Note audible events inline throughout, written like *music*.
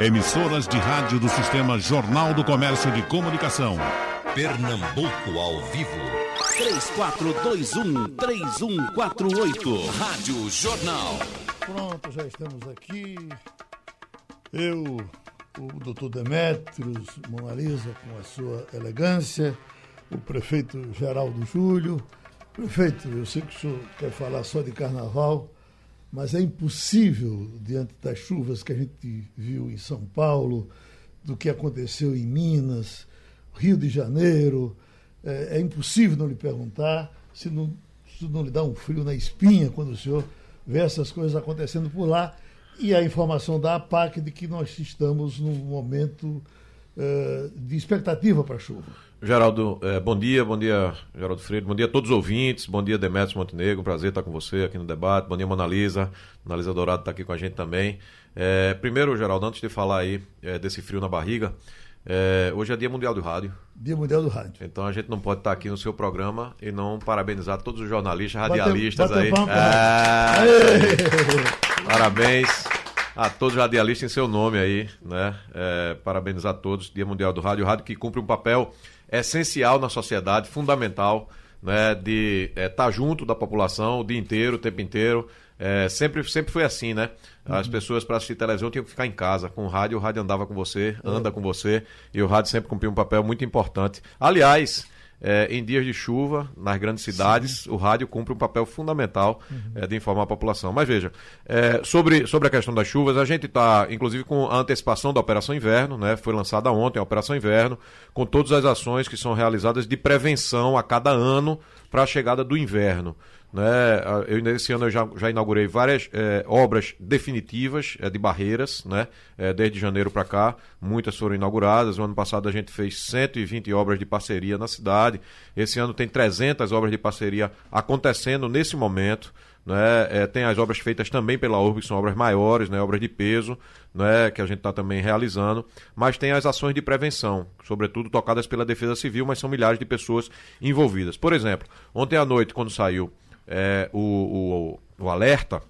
Emissoras de rádio do Sistema Jornal do Comércio de Comunicação. Pernambuco ao vivo. 3421-3148. Rádio Jornal. Pronto, já estamos aqui. Eu, o doutor Demetrios, Mona Lisa, com a sua elegância, o prefeito Geraldo Júlio. Prefeito, eu sei que o senhor quer falar só de carnaval, mas é impossível, diante das chuvas que a gente viu em São Paulo, do que aconteceu em Minas, Rio de Janeiro, é, é impossível não lhe perguntar se não, se não lhe dá um frio na espinha quando o senhor vê essas coisas acontecendo por lá e a informação da APAC de que nós estamos num momento uh, de expectativa para chuva. Geraldo, eh, bom dia, bom dia, Geraldo Freire, bom dia a todos os ouvintes, bom dia, Demetrios Montenegro, um prazer estar com você aqui no debate, bom dia, Mona Lisa, Mona Lisa Dourado está aqui com a gente também. Eh, primeiro, Geraldo, antes de falar aí eh, desse frio na barriga, hoje é Dia Mundial do Rádio. Dia Mundial do Rádio. Então a gente não pode estar aqui no seu programa e não parabenizar todos os jornalistas, radialistas bate, bate aí. É... Parabéns a todos os radialistas em seu nome aí, né? É, parabenizar a todos, Dia Mundial do Rádio, o rádio que cumpre um papel essencial na sociedade, fundamental, né, de estar é, tá junto da população o dia inteiro, o tempo inteiro. É, sempre, sempre foi assim, né? As uhum. pessoas para assistir televisão tinham que ficar em casa. Com o rádio, o rádio andava com você, anda uhum. com você, e o rádio sempre cumpriu um papel muito importante. Aliás, é, em dias de chuva, nas grandes cidades, Sim. o rádio cumpre um papel fundamental uhum. é, de informar a população. Mas veja, é, sobre, sobre a questão das chuvas, a gente está, inclusive, com a antecipação da Operação Inverno, né? Foi lançada ontem a Operação Inverno, com todas as ações que são realizadas de prevenção a cada ano para a chegada do inverno. Né? Eu, nesse ano eu já, já inaugurei várias é, obras definitivas é, de barreiras, né? É, desde janeiro para cá, muitas foram inauguradas. O ano passado a gente fez 120 obras de parceria na cidade. Esse ano tem 300 obras de parceria acontecendo nesse momento. Né? É, tem as obras feitas também pela URB, que são obras maiores, né? obras de peso, né? que a gente está também realizando, mas tem as ações de prevenção, sobretudo tocadas pela Defesa Civil, mas são milhares de pessoas envolvidas. Por exemplo, ontem à noite, quando saiu é, o, o, o alerta,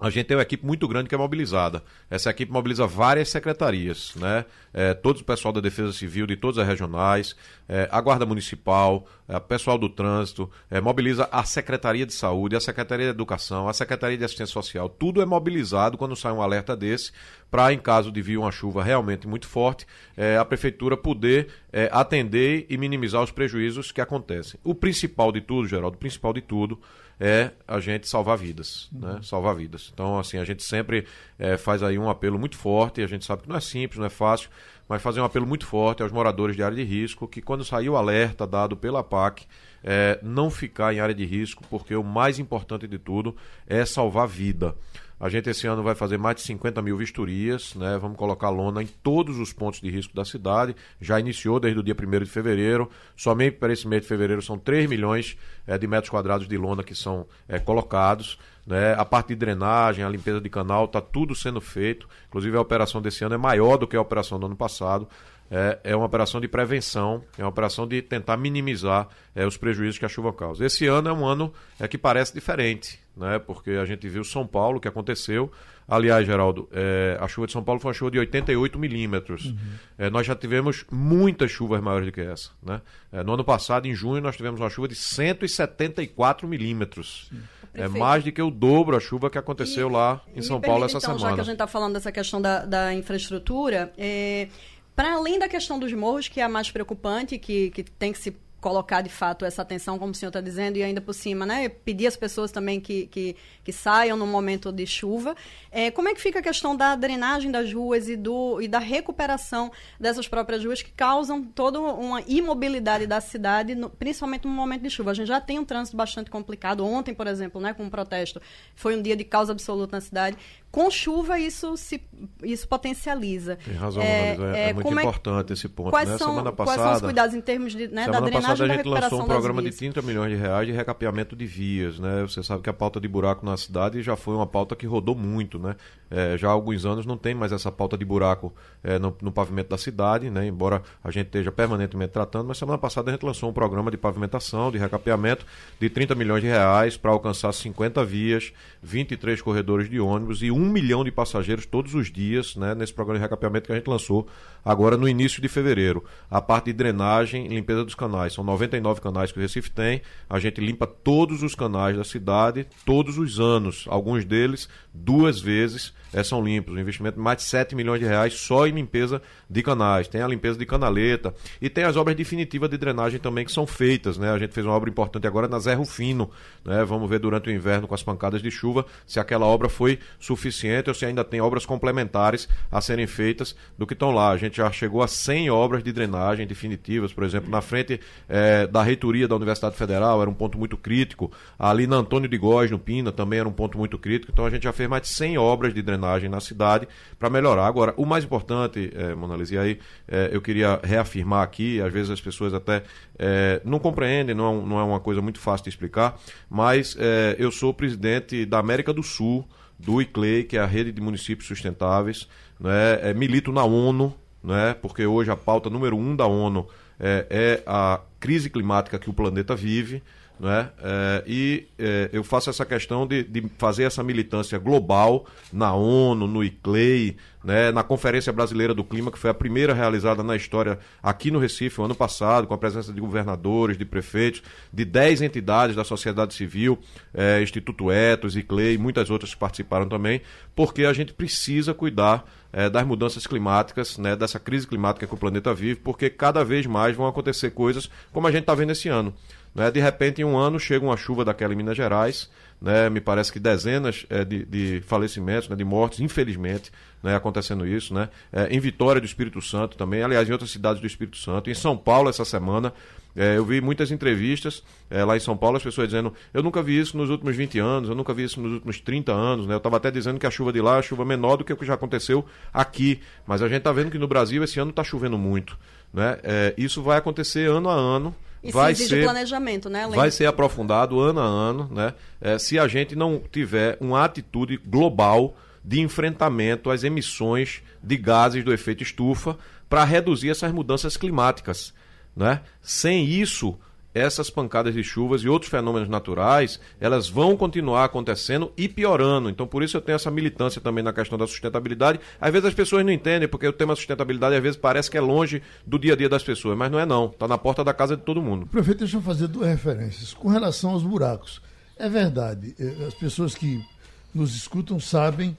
a gente tem uma equipe muito grande que é mobilizada. Essa equipe mobiliza várias secretarias, né? É, todo o pessoal da Defesa Civil, de todas as regionais, é, a Guarda Municipal, é, o pessoal do Trânsito, é, mobiliza a Secretaria de Saúde, a Secretaria de Educação, a Secretaria de Assistência Social. Tudo é mobilizado quando sai um alerta desse, para, em caso de vir uma chuva realmente muito forte, é, a Prefeitura poder é, atender e minimizar os prejuízos que acontecem. O principal de tudo, Geraldo, o principal de tudo é a gente salvar vidas, né? uhum. né? Salvar vidas. Então, assim, a gente sempre é, faz aí um apelo muito forte, a gente sabe que não é simples, não é fácil, mas fazer um apelo muito forte aos moradores de área de risco, que quando sair o alerta dado pela PAC, é, não ficar em área de risco, porque o mais importante de tudo é salvar vida. A gente esse ano vai fazer mais de 50 mil vistorias, né? Vamos colocar lona em todos os pontos de risco da cidade. Já iniciou desde o dia 1 de fevereiro. Somente para esse mês de fevereiro são 3 milhões é, de metros quadrados de lona que são é, colocados. Né? A parte de drenagem, a limpeza de canal, está tudo sendo feito. Inclusive a operação desse ano é maior do que a operação do ano passado. É, é uma operação de prevenção, é uma operação de tentar minimizar é, os prejuízos que a chuva causa. Esse ano é um ano é, que parece diferente, né? porque a gente viu São Paulo, que aconteceu. Aliás, Geraldo, é, a chuva de São Paulo foi uma chuva de 88 milímetros. Uhum. É, nós já tivemos muitas chuvas maiores do que essa. Né? É, no ano passado, em junho, nós tivemos uma chuva de 174 milímetros. É mais do que o dobro a chuva que aconteceu e, lá em São Paulo permite, essa então, semana. Já que a gente está falando dessa questão da, da infraestrutura, é, para além da questão dos morros, que é a mais preocupante, que, que tem que se colocar de fato essa atenção, como o senhor está dizendo, e ainda por cima, né, pedir às pessoas também que, que, que saiam no momento de chuva. É, como é que fica a questão da drenagem das ruas e, do, e da recuperação dessas próprias ruas que causam toda uma imobilidade da cidade, no, principalmente no momento de chuva? A gente já tem um trânsito bastante complicado. Ontem, por exemplo, né, com um protesto, foi um dia de causa absoluta na cidade. Com chuva, isso se isso potencializa. Tem razão, é, é, é muito é importante esse ponto. Quais, né? são, semana passada, quais são os cuidados em termos de, né, da drenagem passada a gente lançou um programa de 30 milhões de reais de recapeamento de vias, né? Você sabe que a pauta de buraco na cidade já foi uma pauta que rodou muito, né? É, já há alguns anos não tem mais essa pauta de buraco é, no, no, pavimento da cidade, né? Embora a gente esteja permanentemente tratando, mas semana passada a gente lançou um programa de pavimentação, de recapeamento de 30 milhões de reais para alcançar 50 vias, 23 corredores de ônibus e um um milhão de passageiros todos os dias, né, nesse programa de recapeamento que a gente lançou agora no início de fevereiro. A parte de drenagem e limpeza dos canais. São 99 canais que o Recife tem. A gente limpa todos os canais da cidade, todos os anos. Alguns deles duas vezes são limpos. Um investimento de mais de 7 milhões de reais só em limpeza de canais. Tem a limpeza de canaleta e tem as obras definitivas de drenagem também que são feitas. Né? A gente fez uma obra importante agora na Zé Rufino. Né? Vamos ver durante o inverno com as pancadas de chuva se aquela obra foi suficiente ou se ainda tem obras complementares a serem feitas do que estão lá. A gente já chegou a 100 obras de drenagem definitivas, por exemplo, na frente é, da reitoria da Universidade Federal, era um ponto muito crítico. Ali na Antônio de Góes, no Pina, também era um ponto muito crítico. Então a gente já fez mais de 100 obras de drenagem na cidade para melhorar. Agora, o mais importante, é, Mona Lisa, e aí é, eu queria reafirmar aqui, às vezes as pessoas até é, não compreendem, não é, não é uma coisa muito fácil de explicar, mas é, eu sou presidente da América do Sul, do ICLEI, que é a Rede de Municípios Sustentáveis, né? Milito na ONU, né? porque hoje a pauta número um da ONU é, é a crise climática que o planeta vive. Né? É, e é, eu faço essa questão de, de, fazer essa militância global na ONU, no ICLEI, né? na Conferência Brasileira do Clima, que foi a primeira realizada na história aqui no Recife, o ano passado, com a presença de governadores, de prefeitos, de 10 entidades da sociedade civil, é, Instituto Etos, ICLEI, muitas outras que participaram também, porque a gente precisa cuidar é, das mudanças climáticas, né, dessa crise climática que o planeta vive, porque cada vez mais vão acontecer coisas como a gente está vendo esse ano. Né? De repente, em um ano, chega uma chuva daquela em Minas Gerais, né? me parece que dezenas é, de, de, falecimentos, né? de mortes, infelizmente, né? acontecendo isso. Né? É, em Vitória do Espírito Santo também, aliás, em outras cidades do Espírito Santo. Em São Paulo, essa semana, é, eu vi muitas entrevistas é, lá em São Paulo, as pessoas dizendo: eu nunca vi isso nos últimos 20 anos, eu nunca vi isso nos últimos 30 anos. Né? Eu estava até dizendo que a chuva de lá é chuva menor do que o que já aconteceu aqui. Mas a gente está vendo que no Brasil esse ano está chovendo muito. Né? É, isso vai acontecer ano a ano. E vai se ser planejamento, né? Vai ser aprofundado ano a ano, né? É, se a gente não tiver uma atitude global de enfrentamento às emissões de gases do efeito estufa para reduzir essas mudanças climáticas, né? Sem isso, essas pancadas de chuvas e outros fenômenos naturais, elas vão continuar acontecendo e piorando. Então, por isso eu tenho essa militância também na questão da sustentabilidade. Às vezes as pessoas não entendem, porque o tema sustentabilidade às vezes parece que é longe do dia a dia das pessoas, mas não é não. Está na porta da casa de todo mundo. Prefeito, deixa eu fazer duas referências. Com relação aos buracos, é verdade, eh, as pessoas que nos escutam sabem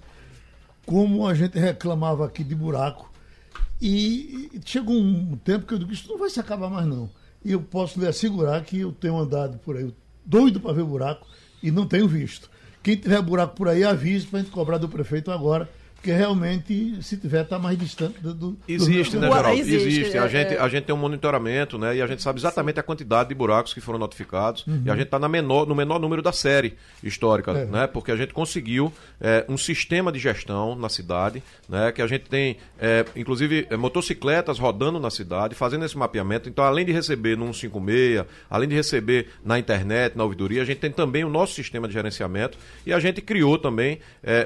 como a gente reclamava aqui de buraco. E chegou um tempo que eu digo, isso não vai se acabar mais não. E eu posso lhe assegurar que eu tenho andado por aí doido para ver buraco e não tenho visto. Quem tiver buraco por aí, avise para a gente cobrar do prefeito agora porque realmente, se tiver, está mais distante do. do existe, do... né, Geraldo? Existe. existe. A, é, gente, é. a gente tem um monitoramento, né? E a gente sabe exatamente Sim. a quantidade de buracos que foram notificados. Uhum. E a gente está menor, no menor número da série histórica, é. né? Porque a gente conseguiu é, um sistema de gestão na cidade, né? Que a gente tem, é, inclusive, é, motocicletas rodando na cidade, fazendo esse mapeamento. Então, além de receber no 156, além de receber na internet, na ouvidoria, a gente tem também o nosso sistema de gerenciamento. E a gente criou também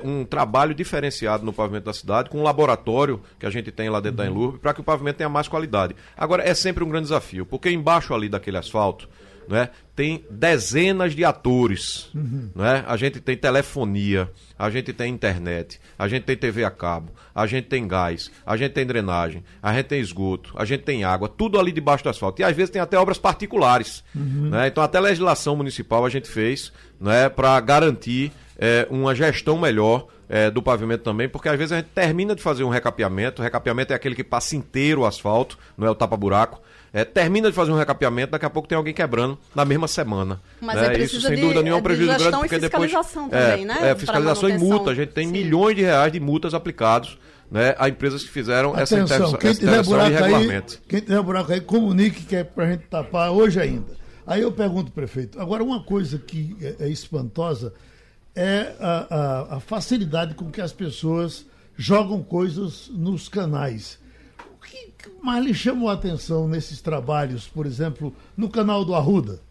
um trabalho diferenciado no pavimento da cidade, com um laboratório que a gente tem lá dentro uhum. da Enlurb, para que o pavimento tenha mais qualidade. Agora, é sempre um grande desafio, porque embaixo ali daquele asfalto, né, tem dezenas de atores. Uhum. Né? A gente tem telefonia, a gente tem internet, a gente tem TV a cabo, a gente tem gás, a gente tem drenagem, a gente tem esgoto, a gente tem água, tudo ali debaixo do asfalto. E às vezes tem até obras particulares. Uhum. Né? Então, até legislação municipal a gente fez né, para garantir é, uma gestão melhor é, do pavimento também, porque às vezes a gente termina de fazer um recapeamento, o recapeamento é aquele que passa inteiro o asfalto, não é o tapa-buraco. É, termina de fazer um recapeamento, daqui a pouco tem alguém quebrando na mesma semana. Mas né? é Isso, sem dúvida nenhuma, é um prejuízo grande, porque depois. Também, é, né? é fiscalização e multa. A gente tem Sim. milhões de reais de multas aplicados né, a empresas que fizeram Atenção, essa intervenção, quem tiver buraco aí, Quem tiver buraco aí, comunique que é para a gente tapar hoje ainda. Aí eu pergunto, prefeito, agora uma coisa que é, é espantosa é a, a, a, facilidade com que as pessoas jogam coisas nos canais. O que mais lhe chamou a atenção nesses trabalhos, por exemplo, no canal do Arruda?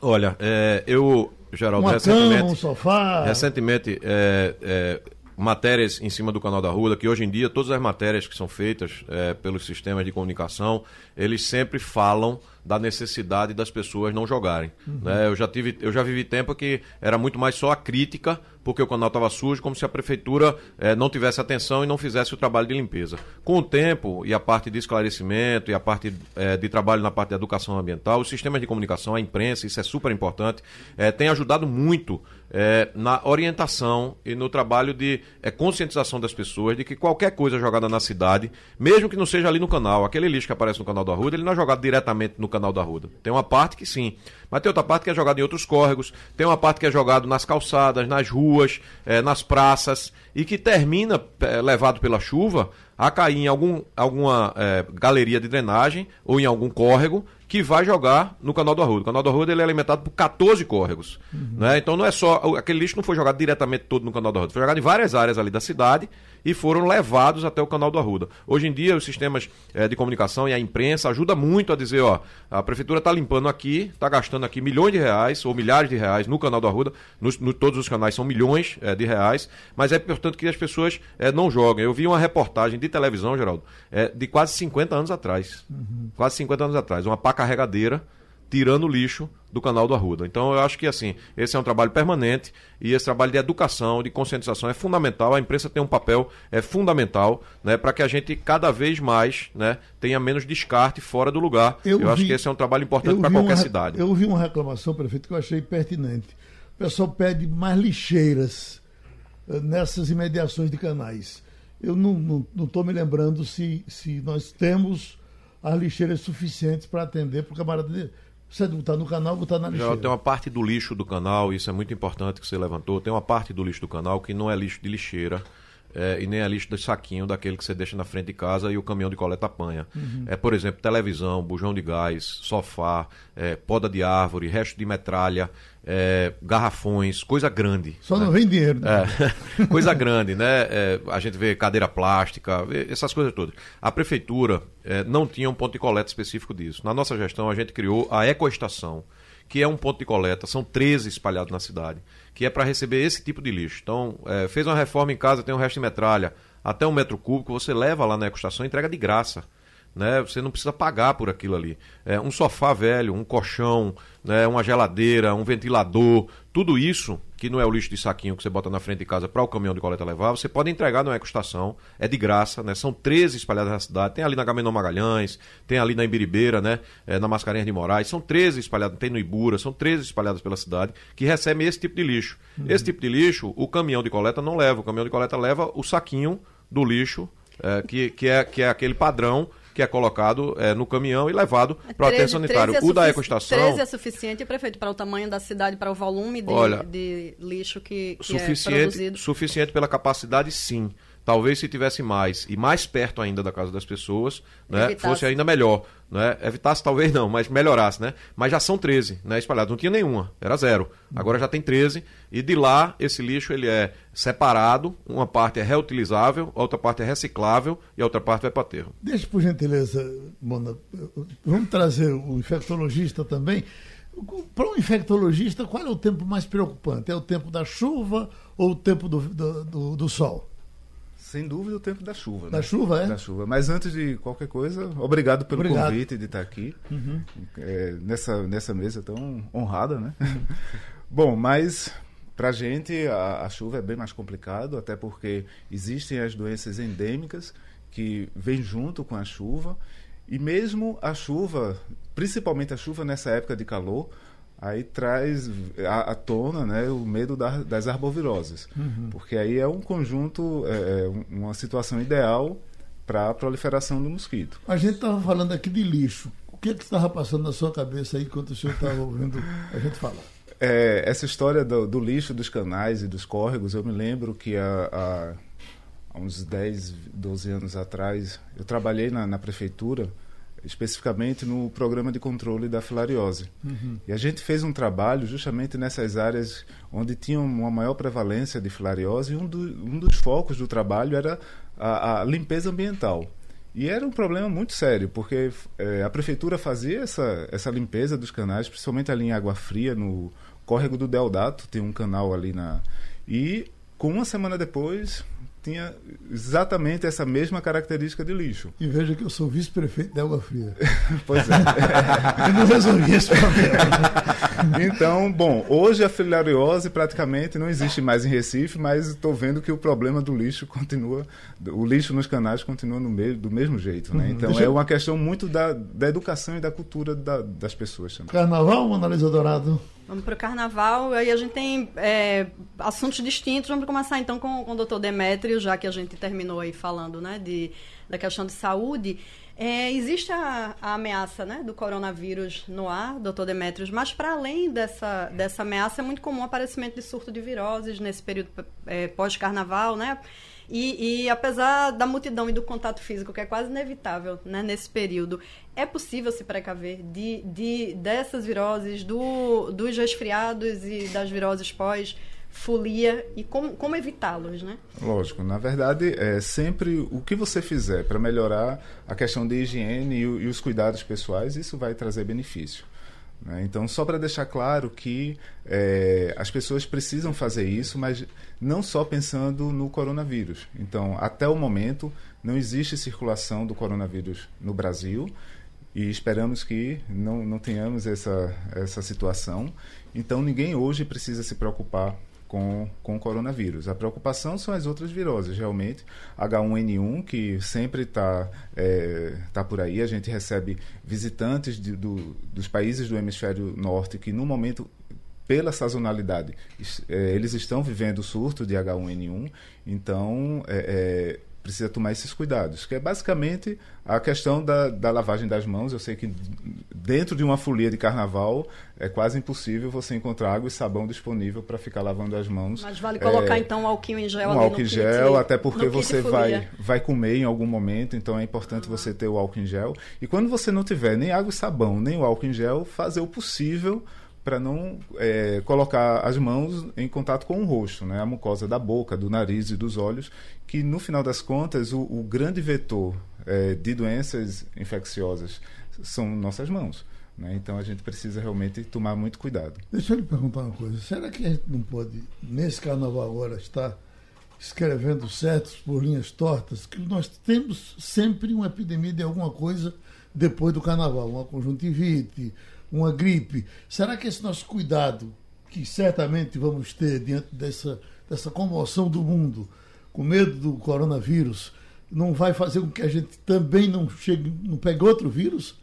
Olha, é, eu, Geraldo, Uma recentemente. Cama, um sofá. Recentemente, é, é, matérias em cima do canal da Ruda, que hoje em dia todas as matérias que são feitas é, pelos sistemas de comunicação, eles sempre falam da necessidade das pessoas não jogarem. Uhum. Né? Eu, já tive, eu já vivi tempo que era muito mais só a crítica, porque o canal estava sujo, como se a prefeitura eh, não tivesse atenção e não fizesse o trabalho de limpeza. Com o tempo e a parte de esclarecimento e a parte eh, de trabalho na parte de educação ambiental, os sistemas de comunicação, a imprensa, isso é super importante, eh, tem ajudado muito é, na orientação e no trabalho de é, conscientização das pessoas de que qualquer coisa jogada na cidade, mesmo que não seja ali no canal, aquele lixo que aparece no canal da Ruda, ele não é jogado diretamente no canal da Ruda. Tem uma parte que sim, mas tem outra parte que é jogada em outros córregos, tem uma parte que é jogado nas calçadas, nas ruas, é, nas praças e que termina é, levado pela chuva a cair em algum, alguma é, galeria de drenagem ou em algum córrego que vai jogar no Canal do Arruda. O Canal do Arruda ele é alimentado por 14 córregos. Uhum. Né? Então não é só. Aquele lixo não foi jogado diretamente todo no Canal do Arruda, foi jogado em várias áreas ali da cidade e foram levados até o Canal do Arruda. Hoje em dia, os sistemas é, de comunicação e a imprensa ajudam muito a dizer, ó, a prefeitura está limpando aqui, está gastando aqui milhões de reais ou milhares de reais no Canal do Arruda, nos, no, todos os canais são milhões é, de reais, mas é importante que as pessoas é, não joguem. Eu vi uma reportagem de televisão, Geraldo, de quase 50 anos atrás. Uhum. Quase 50 anos atrás. Uma pá carregadeira tirando lixo do canal do Arruda. Então eu acho que assim, esse é um trabalho permanente e esse trabalho de educação, de conscientização é fundamental. A imprensa tem um papel é fundamental, né, para que a gente cada vez mais, né, tenha menos descarte fora do lugar. Eu, eu vi, acho que esse é um trabalho importante para qualquer uma, cidade. Eu ouvi uma reclamação, prefeito, que eu achei pertinente. O pessoal pede mais lixeiras uh, nessas imediações de canais. Eu não estou me lembrando se, se nós temos as lixeiras suficientes para atender para o camarada você botar no canal, botar na lixeira. Já tem uma parte do lixo do canal, isso é muito importante que você levantou. Tem uma parte do lixo do canal que não é lixo de lixeira. É, e nem é lixo de saquinho daquele que você deixa na frente de casa e o caminhão de coleta apanha. Uhum. É, por exemplo, televisão, bujão de gás, sofá, é, poda de árvore, resto de metralha, é, garrafões, coisa grande. Só né? não vem dinheiro. Né? É, *laughs* coisa grande, né? É, a gente vê cadeira plástica, essas coisas todas. A prefeitura é, não tinha um ponto de coleta específico disso. Na nossa gestão, a gente criou a Ecoestação, que é um ponto de coleta, são 13 espalhados na cidade, que é para receber esse tipo de lixo. Então, é, fez uma reforma em casa, tem um resto de metralha, até um metro cúbico, você leva lá na Ecoestação e entrega de graça né? Você não precisa pagar por aquilo ali. É, um sofá velho, um colchão, né? uma geladeira, um ventilador, tudo isso, que não é o lixo de saquinho que você bota na frente de casa para o caminhão de coleta levar, você pode entregar na ecoestação, é de graça, né? São 13 espalhadas na cidade, tem ali na Gamenon Magalhães, tem ali na Ibiribeira, né? É, na Mascarenhas de Moraes, são 13 espalhadas, tem no Ibura, são 13 espalhadas pela cidade que recebem esse tipo de lixo. Uhum. Esse tipo de lixo, o caminhão de coleta não leva, o caminhão de coleta leva o saquinho do lixo, é, que, que, é, que é aquele padrão que é colocado é, no caminhão e levado para o aterro sanitário. É o da ecoestação. 13 é suficiente, prefeito, para o tamanho da cidade, para o volume de, olha, de lixo que, que é suficiente, é produzido? Suficiente pela capacidade, sim. Talvez se tivesse mais e mais perto ainda da casa das pessoas, né, fosse ainda melhor. Né? Evitasse talvez não, mas melhorasse, né? Mas já são 13, né, espalhados. Não tinha nenhuma, era zero. Agora já tem 13 e de lá esse lixo ele é separado, uma parte é reutilizável, outra parte é reciclável e a outra parte vai para aterro. Deixa por gentileza, Mona, vamos trazer o infectologista também. Para um infectologista, qual é o tempo mais preocupante? É o tempo da chuva ou o tempo do, do, do, do sol? Sem dúvida o tempo da chuva. Da né? chuva, é? Da chuva. Mas antes de qualquer coisa, obrigado pelo obrigado. convite de estar aqui uhum. é, nessa, nessa mesa tão honrada, né? *laughs* Bom, mas para gente a, a, chuva é bem mais complicado, até porque existem as doenças endêmicas que vêm junto com a chuva e mesmo a chuva, principalmente a chuva nessa época de calor, aí traz à, tona né, o medo da, das arboviroses. Uhum. Porque aí é um conjunto, é, é uma situação ideal para a proliferação do mosquito. A gente estava falando aqui de lixo. O que é estava passando na sua cabeça aí enquanto o senhor estava ouvindo a gente falar? É, essa história do, do, lixo dos canais e dos córregos, eu me lembro que há, há uns 10, 12 anos atrás, eu trabalhei na, na prefeitura especificamente no programa de controle da filariose. Uhum. E a gente fez um trabalho justamente nessas áreas onde tinha uma maior prevalência de filariose e um, do, um dos focos do trabalho era a, a, limpeza ambiental. E era um problema muito sério, porque é, a prefeitura fazia essa, essa limpeza dos canais, principalmente ali em Água Fria, no córrego do Deodato, tem um canal ali na... E Com uma semana depois, tinha exatamente essa mesma característica de lixo. E veja que eu sou vice-prefeito de Água Fria. *laughs* pois é. *laughs* eu não resolvi esse problema. *laughs* então, bom, hoje a filariose praticamente não existe mais em Recife, mas estou vendo que o problema do lixo continua, o lixo nos canais continua no meio, do mesmo jeito. Né? Uhum. Então é uma questão muito da, da educação e da cultura da, das pessoas. Também. Carnaval, Analisa Dourado? Vamos para o carnaval. Aí a gente tem é, assuntos distintos. Vamos começar então com, com o doutor Demétrio, já que a gente terminou aí falando né, de, da questão de saúde. É, existe a, a, ameaça né, do coronavírus no ar, doutor Demetrios, mas para além dessa, dessa ameaça, é muito comum o aparecimento de surto de viroses nesse período é, pós-carnaval, né? E, e, apesar da multidão e do contato físico, que é quase inevitável né, nesse período, é possível se precaver de, de, dessas viroses, do, dos resfriados e das viroses pós folia e como, como evitá-los, né? Lógico, na verdade, é sempre o que você fizer para melhorar a questão de higiene e, e os cuidados pessoais, isso vai trazer benefício. Né? Então, só para deixar claro que é, as pessoas precisam fazer isso, mas não só pensando no coronavírus. Então, até o momento, não existe circulação do coronavírus no Brasil e esperamos que não, não tenhamos essa, essa situação. Então, ninguém hoje precisa se preocupar com, com o coronavírus. A preocupação são as outras viroses, realmente. H1N1, que sempre está é, tá por aí. A gente recebe visitantes de, do, dos países do hemisfério norte que, no momento, pela sazonalidade, é, eles estão vivendo o surto de H1N1. Então, é, é precisa tomar esses cuidados, que é basicamente a questão da, da, lavagem das mãos. Eu sei que dentro de uma folia de carnaval é quase impossível você encontrar água e sabão disponível para ficar lavando as mãos. Mas vale colocar é, então álcool em gel. Um álcool em gel, até porque você vai, vai comer em algum momento, então é importante uhum. você ter o álcool em gel. E quando você não tiver nem água e sabão, nem o álcool em gel, fazer o possível para não é, colocar as mãos em contato com o rosto, né? a mucosa da boca, do nariz e dos olhos, que no final das contas o, o grande vetor é, de doenças infecciosas são nossas mãos. Né? Então a gente precisa realmente tomar muito cuidado. Deixa eu lhe perguntar uma coisa: será que a gente não pode, nesse carnaval agora, estar escrevendo certos por linhas tortas? Que nós temos sempre uma epidemia de alguma coisa depois do carnaval, uma conjuntivite uma gripe. Será que esse nosso cuidado, que certamente vamos ter diante dessa, dessa comoção do mundo, com medo do coronavírus, não vai fazer com que a gente também não chegue, não pegue outro vírus?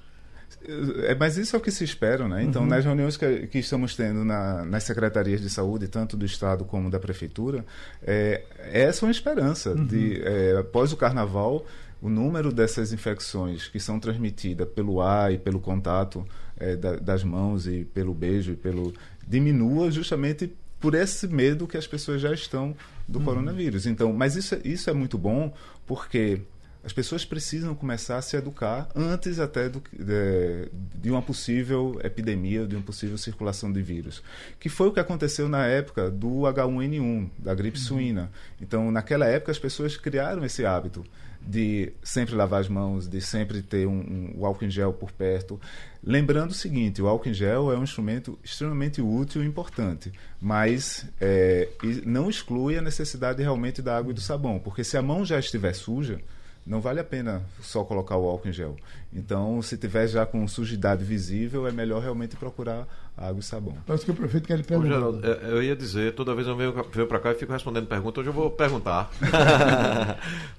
É, mas isso é o que se espera, né? Então, uhum. nas reuniões que, que estamos tendo na, nas secretarias de saúde, tanto do Estado como da Prefeitura, é, essa é uma esperança uhum. de, é, após o Carnaval, o número dessas infecções que são transmitidas pelo ar e pelo contato é, da, das mãos e pelo beijo e pelo diminua justamente por esse medo que as pessoas já estão do uhum. coronavírus. Então, mas isso, isso é muito bom porque as pessoas precisam começar a se educar antes até do, de, de, uma possível epidemia, de uma possível circulação de vírus. Que foi o que aconteceu na época do H1N1, da gripe uhum. suína. Então, naquela época, as pessoas criaram esse hábito de sempre lavar as mãos, de sempre ter um, um, álcool em gel por perto. Lembrando o seguinte, o álcool em gel é um instrumento extremamente útil e importante, mas é, não exclui a necessidade realmente da água e do sabão, porque se a mão já estiver suja, não vale a pena só colocar o álcool em gel. Então, se tiver já com sujidade visível, é melhor realmente procurar água e sabão. Parece que o prefeito quer lhe perguntar. Geraldo, eu ia dizer, toda vez eu venho, venho para cá e fico respondendo perguntas, hoje eu vou perguntar.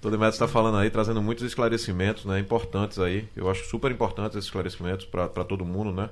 Todo mundo está falando aí, trazendo muitos esclarecimentos né, importantes aí. Eu acho super importantes esses esclarecimentos para todo mundo, né?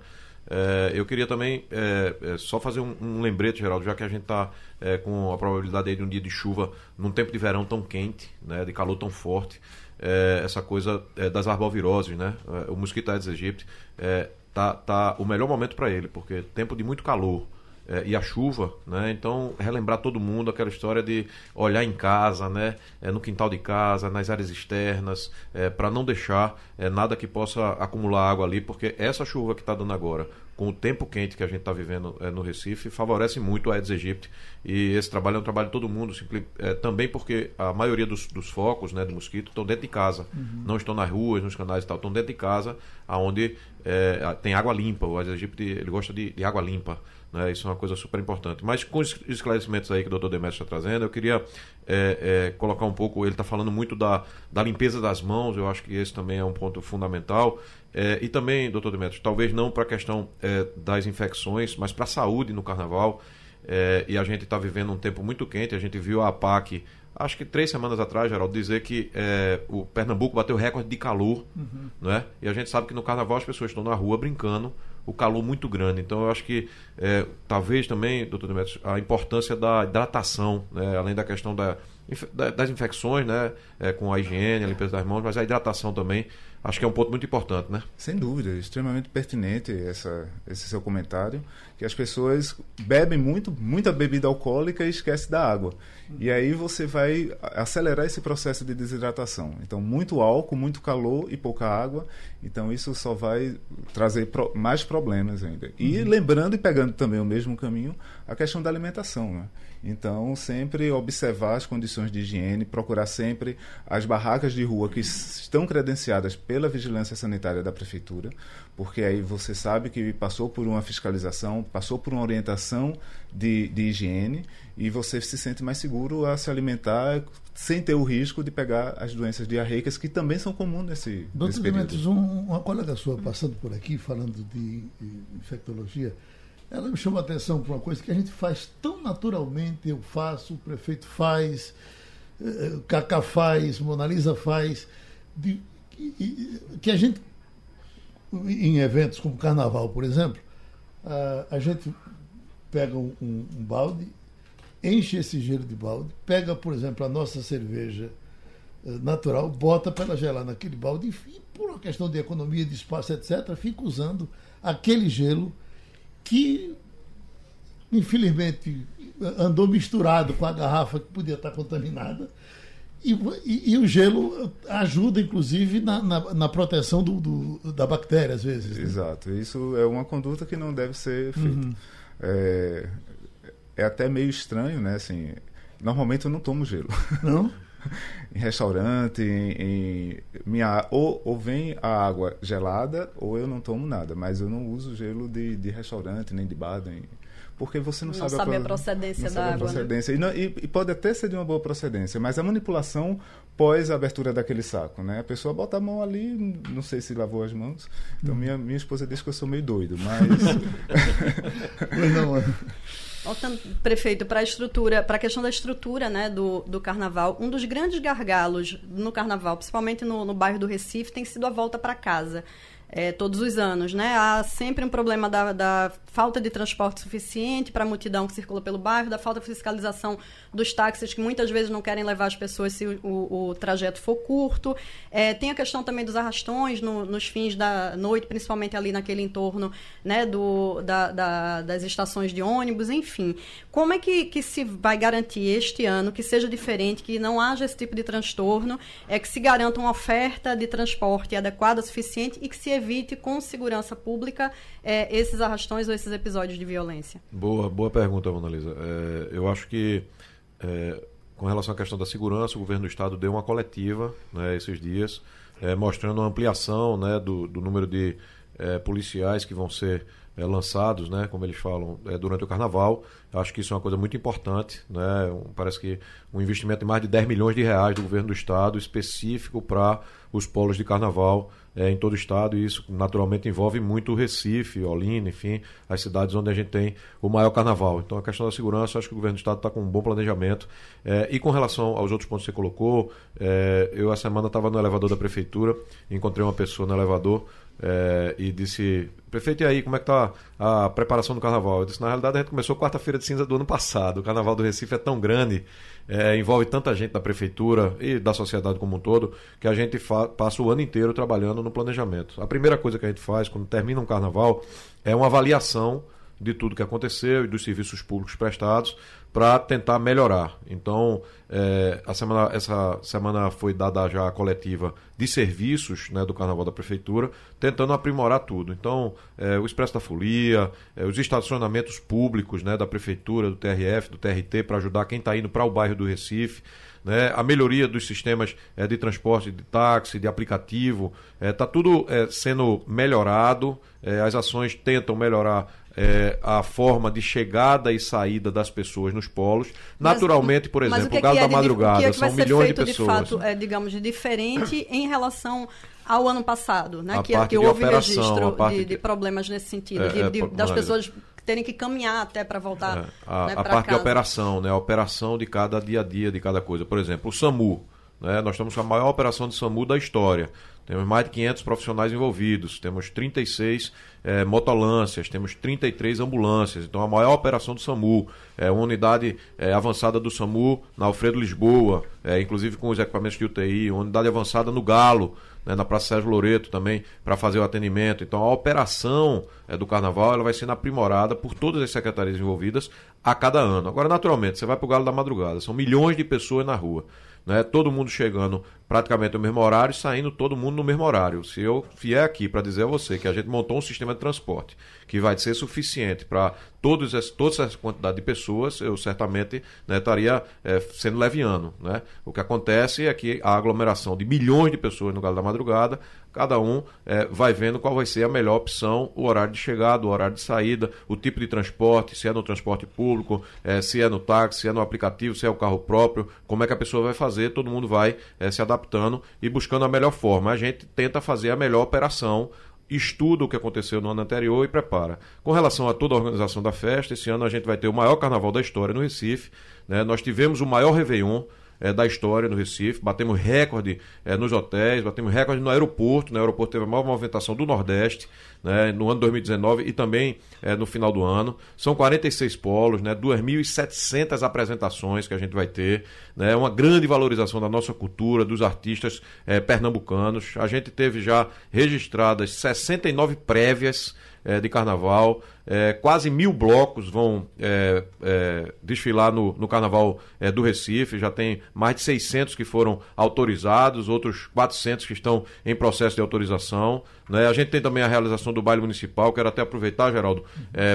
É, eu queria também é, é, só fazer um, um, lembrete, Geraldo, já que a gente está é, com a probabilidade de um dia de chuva num tempo de verão tão quente, né, de calor tão forte é, essa coisa é, das arboviroses, né? É, o mosquito Aedes aegypti é, tá, tá o melhor momento para ele, porque tempo de muito calor é, e a chuva, né? Então relembrar todo mundo aquela história de olhar em casa, né? É, no quintal de casa, nas áreas externas, é, para não deixar é, nada que possa acumular água ali, porque essa chuva que está dando agora, com o tempo quente que a gente está vivendo é, no Recife, favorece muito a Aedes aegypti. E esse trabalho é um trabalho de todo mundo, é, também porque a maioria dos, dos focos né, do mosquito estão dentro de casa. Uhum. Não estão nas ruas, nos canais e tal, estão dentro de casa, onde é, tem água limpa. O Aedes aegypti ele gosta de, de água limpa. Né? Isso é uma coisa super importante. Mas com os esclarecimentos aí que o doutor Demetrio está trazendo, eu queria é, é, colocar um pouco. Ele está falando muito da, da limpeza das mãos, eu acho que esse também é um ponto fundamental. É, e também, doutor Demetrio, talvez não para a questão é, das infecções, mas para a saúde no carnaval. É, e a gente está vivendo um tempo muito quente. A gente viu a APAC, acho que três semanas atrás, Geraldo, dizer que é, o Pernambuco bateu recorde de calor. Uhum. Né? E a gente sabe que no carnaval as pessoas estão na rua brincando o calor muito grande. Então eu acho que é, talvez também, doutor Demetrios, a importância da hidratação, né? além da questão da, das infecções, né? É, com a higiene, a limpeza das mãos, mas a hidratação também acho que é um ponto muito importante, né? Sem dúvida, extremamente pertinente essa, esse seu comentário, que as pessoas bebem muito, muita bebida alcoólica e esquecem da água. E aí você vai acelerar esse processo de desidratação. Então, muito álcool, muito calor e pouca água. Então, isso só vai trazer pro, mais problemas ainda. E uhum. lembrando e pegando também o mesmo caminho, a questão da alimentação, né? Então, sempre observar as condições de higiene, procurar sempre as barracas de rua que estão credenciadas pela vigilância sanitária da prefeitura, porque aí você sabe que passou por uma fiscalização, passou por uma orientação de, de higiene e você se sente mais seguro a se alimentar sem ter o risco de pegar as doenças diarreicas que também são comuns nesse, Doutor nesse período. Um, uma colega sua passando por aqui falando de, de infectologia, ela me chamou a atenção para uma coisa que a gente faz tão naturalmente, eu faço, o prefeito faz, eh, Cacá faz, Monalisa faz, de, que a gente, em eventos como Carnaval, por exemplo, a, a gente pega um, um, um, balde, enche esse gelo de balde, pega, por exemplo, a nossa cerveja eh, natural, bota para ela gelar naquele balde e, por uma questão de economia de espaço, etc., fica usando aquele gelo que infelizmente andou misturado com a garrafa que podia estar contaminada. E, e, e o gelo ajuda, inclusive, na, na, na proteção do, do, da bactéria, às vezes. Né? Exato. Isso é uma conduta que não deve ser feita. Uhum. É, é até meio estranho, né? Assim, normalmente eu não tomo gelo. Não? *laughs* em restaurante, em, em, minha ou, ou vem a água gelada ou eu não tomo nada, mas eu não uso gelo de, de restaurante nem de bar, nem, porque você não, não sabe, sabe a, a procedência da água. A né? procedência. Né? E, não, e, e, pode até ser de uma boa procedência, mas a manipulação pós a abertura daquele saco, né? A pessoa bota a mão ali, não sei se lavou as mãos. Então hum. minha, minha esposa diz que eu sou meio doido, mas. *laughs* mas não, mano. Prefeito, para a estrutura, para a questão da estrutura né, do, do carnaval, um dos grandes gargalos no carnaval, principalmente no, no bairro do Recife, tem sido a volta para casa é, todos os anos. Né? Há sempre um problema da, da falta de transporte suficiente para a multidão que circula pelo bairro, da falta de fiscalização dos táxis, que muitas vezes não querem levar as pessoas se o, o, o trajeto for curto. É, tem a questão também dos arrastões no, nos fins da noite, principalmente ali naquele entorno né, do, da, da, das estações de ônibus, enfim. Como é que, que se vai garantir este ano que seja diferente, que não haja esse tipo de transtorno, é que se garanta uma oferta de transporte adequada, suficiente e que se evite com segurança pública é, esses arrastões ou esses episódios de violência? Boa, boa pergunta, Mona Lisa. É, eu acho que é, com relação à questão da segurança, o governo do estado deu uma coletiva né, esses dias, é, mostrando uma ampliação né, do, do número de é, policiais que vão ser é, lançados, né, como eles falam, é, durante o carnaval. Acho que isso é uma coisa muito importante. Né? Um, parece que um investimento de mais de 10 milhões de reais do governo do estado específico para os polos de carnaval é, em todo o estado, e isso naturalmente envolve muito o Recife, Olinda, enfim, as cidades onde a gente tem o maior carnaval. Então a questão da segurança, acho que o governo do estado está com um bom planejamento. É, e com relação aos outros pontos que você colocou, é, eu essa semana estava no elevador da prefeitura, encontrei uma pessoa no elevador é, e disse, prefeito, e aí, como é que está a preparação do carnaval? Eu disse, na realidade a gente começou quarta-feira de cinza do ano passado. O carnaval do Recife é tão grande, é, envolve tanta gente da prefeitura e da sociedade como um todo, que a gente passa o ano inteiro trabalhando no planejamento. A primeira coisa que a gente faz quando termina um carnaval é uma avaliação de tudo que aconteceu e dos serviços públicos prestados para tentar melhorar. Então, é, a semana, essa semana foi dada já a coletiva de serviços né, do Carnaval da Prefeitura, tentando aprimorar tudo. Então, é, o Expresso da Folia, é, os estacionamentos públicos né, da Prefeitura, do TRF, do TRT, para ajudar quem está indo para o bairro do Recife. Né, a melhoria dos sistemas é, de transporte de táxi, de aplicativo, está é, tudo é, sendo melhorado. As ações tentam melhorar é, a forma de chegada e saída das pessoas nos polos. Naturalmente, por exemplo, o, o Galo é da Madrugada, que é que são milhões de pessoas. De fato, é, digamos, de diferente em relação ao ano passado, né? A que, parte que de houve registro de, de- de problemas nesse sentido, É, de- é, de- das pessoas terem que caminhar até para voltar É, a, né, a parte de casa. operação, né? A operação de cada dia a dia, de cada coisa. Por exemplo, o SAMU. Né? Nós estamos com a maior operação de SAMU da história. Temos mais de 500 profissionais envolvidos, temos 36 eh, motolâncias, temos 33 ambulâncias. Então, a maior operação do SAMU. É uma unidade eh, avançada do SAMU na Alfredo Lisboa, eh, inclusive com os equipamentos de UTI, uma unidade avançada no Galo, né, na Praça Sérgio Loreto também, para fazer o atendimento. Então, a operação eh, do Carnaval ela vai sendo aprimorada por todas as secretarias envolvidas a cada ano. Agora, naturalmente, você vai para o Galo da Madrugada, são milhões de pessoas na rua. Né, todo mundo chegando praticamente no mesmo horário saindo todo mundo no mesmo horário. Se eu vier aqui para dizer a você que a gente montou um sistema de transporte que vai ser suficiente para esse- toda essa quantidade de pessoas, eu certamente né, estaria eh, sendo leviano. Né? O que acontece é que a aglomeração de milhões de pessoas no Galo da Madrugada, cada um eh, vai vendo qual vai ser a melhor opção, o horário de chegada, o horário de saída, o tipo de transporte, se é no transporte público, eh, se é no táxi, se é no aplicativo, se é o carro próprio, como é que a pessoa vai fazer, todo mundo vai eh, se adaptando e buscando a melhor forma. A gente tenta fazer a melhor operação estuda o que aconteceu no ano anterior e prepara. Com relação a toda a organização da festa, esse ano a gente vai ter o maior carnaval da história no Recife. né? Nós tivemos o maior Réveillon eh, da história no Recife, batemos recorde eh, nos hotéis, batemos recorde no aeroporto. No aeroporto teve a maior movimentação do Nordeste né? no ano 2019 e também eh, no final do ano. São 46 polos, né? 2.700 apresentações que a gente vai ter, né? uma grande valorização da nossa cultura, dos artistas pernambucanos. A gente teve já registradas 69 prévias de carnaval. Eh, quase mil blocos vão eh, eh, desfilar no, no carnaval eh, do Recife. Já tem mais de 600 que foram autorizados, outros 400 que estão em processo de autorização. né? A gente tem também a realização do baile municipal. Quero até aproveitar, Geraldo,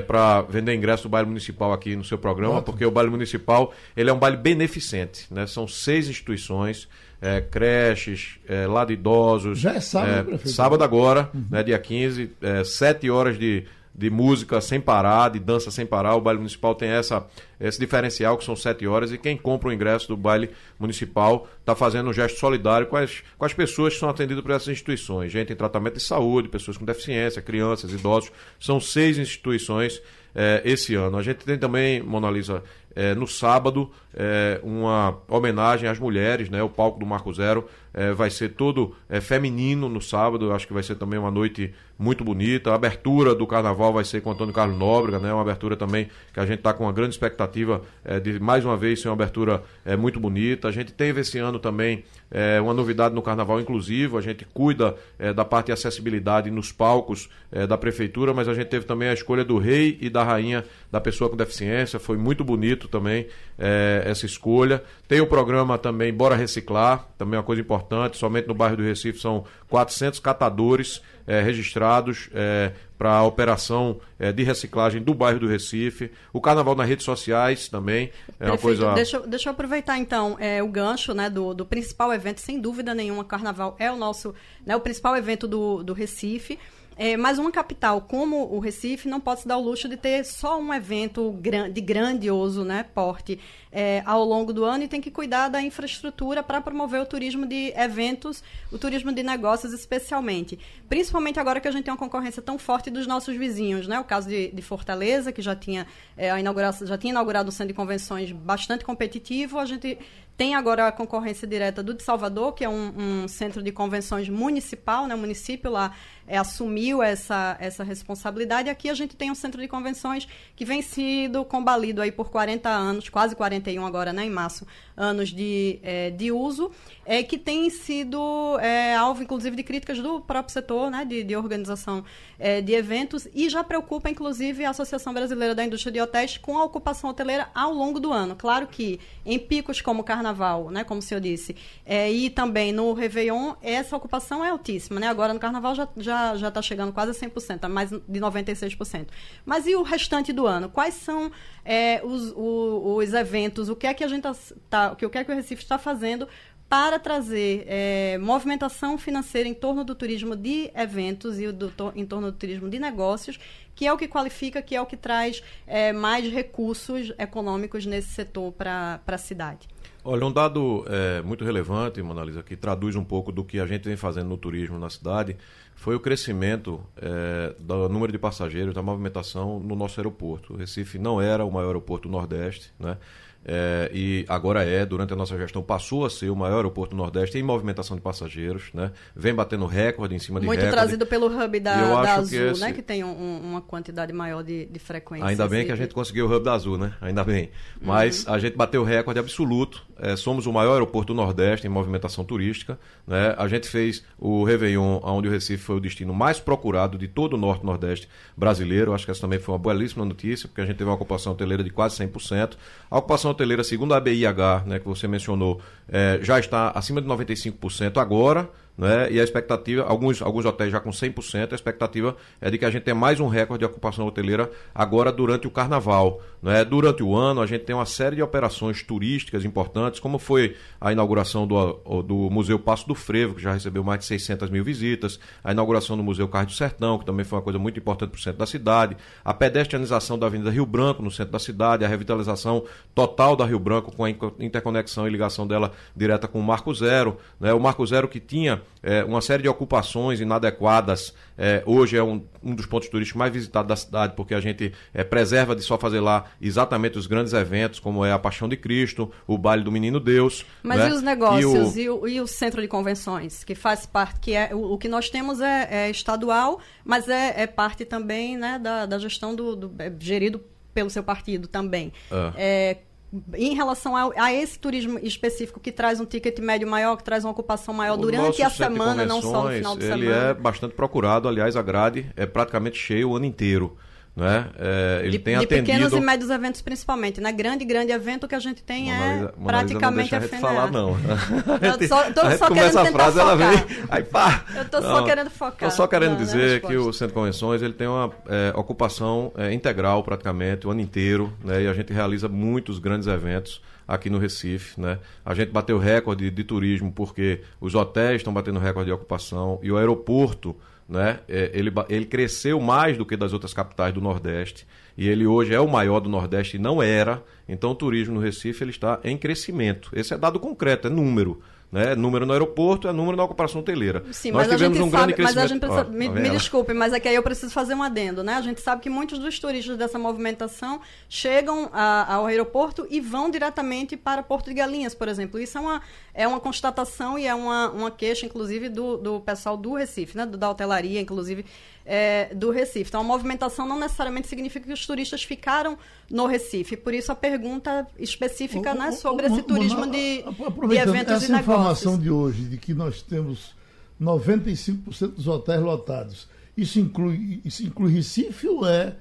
para vender ingresso do baile municipal aqui no seu programa, Ótimo. porque o baile municipal ele é um baile beneficente. Né? São seis instituições. eh, creches, eh, lá de idosos. Já é sábado, eh, prefeito? sábado agora, né, dia 15, é, sete horas de, de música sem parar, de dança sem parar. O baile municipal tem essa, esse diferencial que são sete horas e quem compra o ingresso do baile municipal está fazendo um gesto solidário com as, com as pessoas que são atendidas por essas instituições. Gente em tratamento de saúde, pessoas com deficiência, crianças, idosos. São seis instituições é, esse ano. A gente tem também, Mona Lisa, é, no sábado, é, uma homenagem às mulheres, né? O palco do Marco Zero é, vai ser todo é, feminino no sábado. Acho que vai ser também uma noite muito bonita. A abertura do carnaval vai ser com Antônio Carlos Nóbrega, né? Uma abertura também que a gente está com uma grande expectativa é, de mais uma vez ser uma abertura é, muito bonita. A gente teve esse ano também uma novidade no carnaval inclusivo. A gente cuida da parte de acessibilidade nos palcos da prefeitura, mas a gente teve também a escolha do rei e da rainha da pessoa com deficiência. Foi muito bonito também é, essa escolha. Tem o programa também Bora Reciclar, também uma coisa importante. Somente no bairro do Recife são 400 catadores é, registrados para a operação é, de reciclagem do bairro do Recife. O carnaval nas redes sociais também é uma Prefeito, coisa. deixa, eu- deixa eu aproveitar então é, o gancho né, do, do principal evento, sem dúvida nenhuma, Carnaval é o nosso, né, o principal evento do, do Recife. É, mas uma capital como o Recife não pode se dar o luxo de ter só um evento de grandioso né, porte é, ao longo do ano e tem que cuidar da infraestrutura para promover o turismo de eventos, o turismo de negócios especialmente. Principalmente agora que a gente tem uma concorrência tão forte dos nossos vizinhos, né? O caso de, de Fortaleza, que já tinha, é, a inauguração, já tinha inaugurado um centro de convenções bastante competitivo, a gente tem agora a concorrência direta do de Salvador, que é um, um centro de convenções municipal, né? Município lá é, assumiu essa, essa responsabilidade. Aqui a gente tem um centro de convenções que vem sido combalido aí por 40 anos, quase 41 agora, né, em março, anos de, é, de uso, é, que tem sido é, alvo, inclusive, de críticas do próprio setor né, de, de organização é, de eventos e já preocupa, inclusive, a Associação Brasileira da Indústria de Hotéis com a ocupação hoteleira ao longo do ano. Claro que em picos como o Carnaval, né, como o senhor disse, é, e também no Réveillon, essa ocupação é altíssima. Né? Agora, no Carnaval, já, já já está chegando quase a 100%, tá mais de 96%. Mas e o restante do ano? Quais são é, os, os, os, eventos? O que é que a gente tá, tá, o que é que o Recife está fazendo para trazer é, movimentação financeira em torno do turismo de eventos e do, em torno do turismo de negócios, que é o que qualifica, que é o que traz é, mais recursos econômicos nesse setor para a cidade. Olha, um dado é, muito relevante, Monalisa, que traduz um pouco do que a gente vem fazendo no turismo na cidade, foi o crescimento é, do número de passageiros, da movimentação no nosso aeroporto. O Recife não era o maior aeroporto do Nordeste, né? É, e agora é, durante a nossa gestão, passou a ser o maior aeroporto do Nordeste em movimentação de passageiros, né? Vem batendo recorde em cima de Muito recorde. trazido pelo hub da, da Azul, que esse... né? Que tem um, uma quantidade maior de, de frequência. Ainda bem que a gente conseguiu o hub da Azul, né? Ainda bem. Mas uhum. a gente bateu recorde absoluto. É, somos o maior aeroporto do Nordeste em movimentação turística. Né? A gente fez o Réveillon, onde o Recife foi o destino mais procurado de todo o Norte Nordeste brasileiro. Acho que essa também foi uma belíssima notícia, porque a gente teve uma ocupação hoteleira de quase 100%. A ocupação hoteleira, segundo a BIH, né, que você mencionou, é, já está acima de 95% agora né? E a expectativa, alguns, alguns hotéis já com 100%, a expectativa é de que a gente tenha mais um recorde de ocupação hoteleira agora durante o carnaval. Né? Durante o ano, a gente tem uma série de operações turísticas importantes, como foi a inauguração do, do Museu Passo do Frevo, que já recebeu mais de 600 mil visitas, a inauguração do Museu Carro do Sertão, que também foi uma coisa muito importante para o centro da cidade, a pedestrianização da Avenida Rio Branco, no centro da cidade, a revitalização total da Rio Branco, com a interconexão e ligação dela direta com o Marco Zero. Né? O Marco Zero que tinha é, uma série de ocupações inadequadas. É, hoje é um, um dos pontos turísticos mais visitados da cidade, porque a gente é, preserva de só fazer lá exatamente os grandes eventos, como é a Paixão de Cristo, o Baile do Menino Deus. Mas né? e os negócios e o... E, o, e o, centro de convenções, que faz parte, que é o, o que nós temos é, é estadual, mas é, é, parte também né, da, da gestão do, do é gerido pelo seu partido também. Ah. É, em relação a, a, esse turismo específico que traz um ticket médio maior, que traz uma ocupação maior o durante a semana, não só no final de ele semana. Ele é bastante procurado, aliás, a grade é praticamente cheia o ano inteiro. Né? É, ele de, tem de atendido... pequenos e médios eventos principalmente, né? Grande, grande evento que a gente tem Monalisa, é praticamente não deixa a gente falar não. Eu *laughs* só, tô só querendo a frase, focar. ela vem, aí pá. Eu tô não, só querendo focar. Tô só querendo dizer que o Centro de Convenções ele tem uma é, ocupação é, integral praticamente o ano inteiro, né? E a gente realiza muitos grandes eventos aqui no Recife, né? A gente bateu recorde de turismo porque os hotéis estão batendo recorde de ocupação e o aeroporto né? É, ele, ele cresceu mais do que das outras capitais do Nordeste e ele hoje é o maior do Nordeste e não era. Então o turismo no Recife ele está em crescimento. Esse é dado concreto, é número. Né? Número no aeroporto é número na ocupação hoteleira. Sim, Nós mas tivemos um sabe, grande crescimento. Mas a gente precisa, me, me desculpe, mas aqui aí eu preciso fazer um adendo, né? A gente sabe que muitos dos turistas dessa movimentação chegam a, ao aeroporto e vão diretamente para Porto de Galinhas, por exemplo. Isso é uma, é uma constatação e é uma, uma queixa, inclusive, do, do pessoal do Recife, né? Da hotelaria, inclusive, é, do Recife. Então, a movimentação não necessariamente significa que os turistas ficaram no Recife. Por isso, a pergunta específica o, né, sobre o, esse turismo de, de eventos essa e negócios. informação de hoje, de que nós temos 95% dos hotéis lotados, isso inclui, isso inclui Recife ou é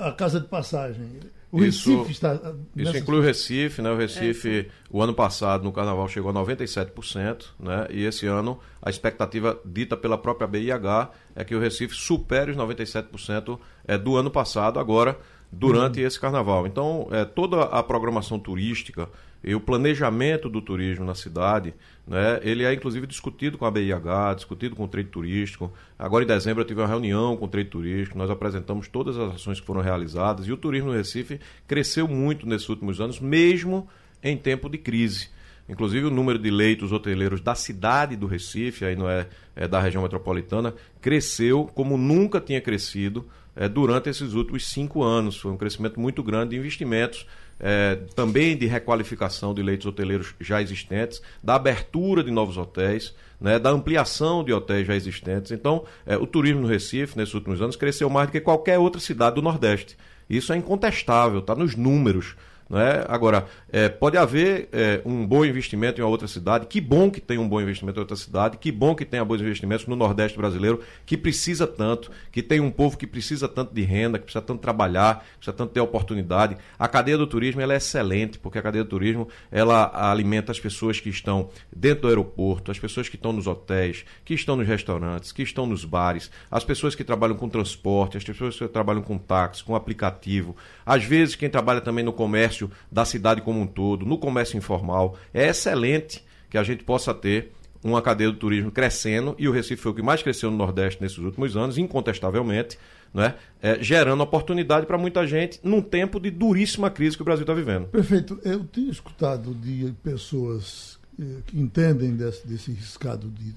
a casa de passagem? O isso, Recife está. Nessa... Isso inclui o Recife, né? O Recife, é, o ano passado, no carnaval, chegou a 97%, né? E esse ano, a expectativa dita pela própria BIH é que o Recife supere os 97% é, do ano passado, agora, durante uhum. esse carnaval. Então, é, toda a programação turística e o planejamento do turismo na cidade, né, ele é inclusive discutido com a BIH, discutido com o trade turístico. Agora em dezembro eu tive uma reunião com o trade turístico, nós apresentamos todas as ações que foram realizadas e o turismo no Recife cresceu muito nesses últimos anos, mesmo em tempo de crise. Inclusive o número de leitos hoteleiros da cidade do Recife, aí não é, é da região metropolitana, cresceu como nunca tinha crescido é, durante esses últimos cinco anos. Foi um crescimento muito grande de investimentos é, também de requalificação de leitos hoteleiros já existentes, da abertura de novos hotéis, né, da ampliação de hotéis já existentes. Então, é, o turismo no Recife, nesses últimos anos, cresceu mais do que qualquer outra cidade do Nordeste. Isso é incontestável, está nos números. Né? Agora, é, pode haver é, um bom investimento em uma outra cidade. Que bom que tem um bom investimento em outra cidade. Que bom que tenha bons investimentos no Nordeste brasileiro, que precisa tanto, que tem um povo que precisa tanto de renda, que precisa tanto trabalhar, que precisa tanto ter oportunidade. A cadeia do turismo é excelente, porque a cadeia do turismo ela alimenta as pessoas que estão dentro do aeroporto, as pessoas que estão nos hotéis, que estão nos restaurantes, que estão nos bares, as pessoas que trabalham com transporte, as pessoas que trabalham com táxi, com aplicativo. Às vezes, quem trabalha também no comércio comércio da cidade como um todo, no comércio informal. É excelente que a gente possa ter uma cadeia do turismo crescendo, e o Recife foi o que mais cresceu no Nordeste nesses últimos anos, incontestavelmente, né? É, gerando oportunidade para muita gente num tempo de duríssima crise que o Brasil está vivendo. Perfeito. Eu tenho escutado de pessoas eh, que entendem desse, desse riscado de,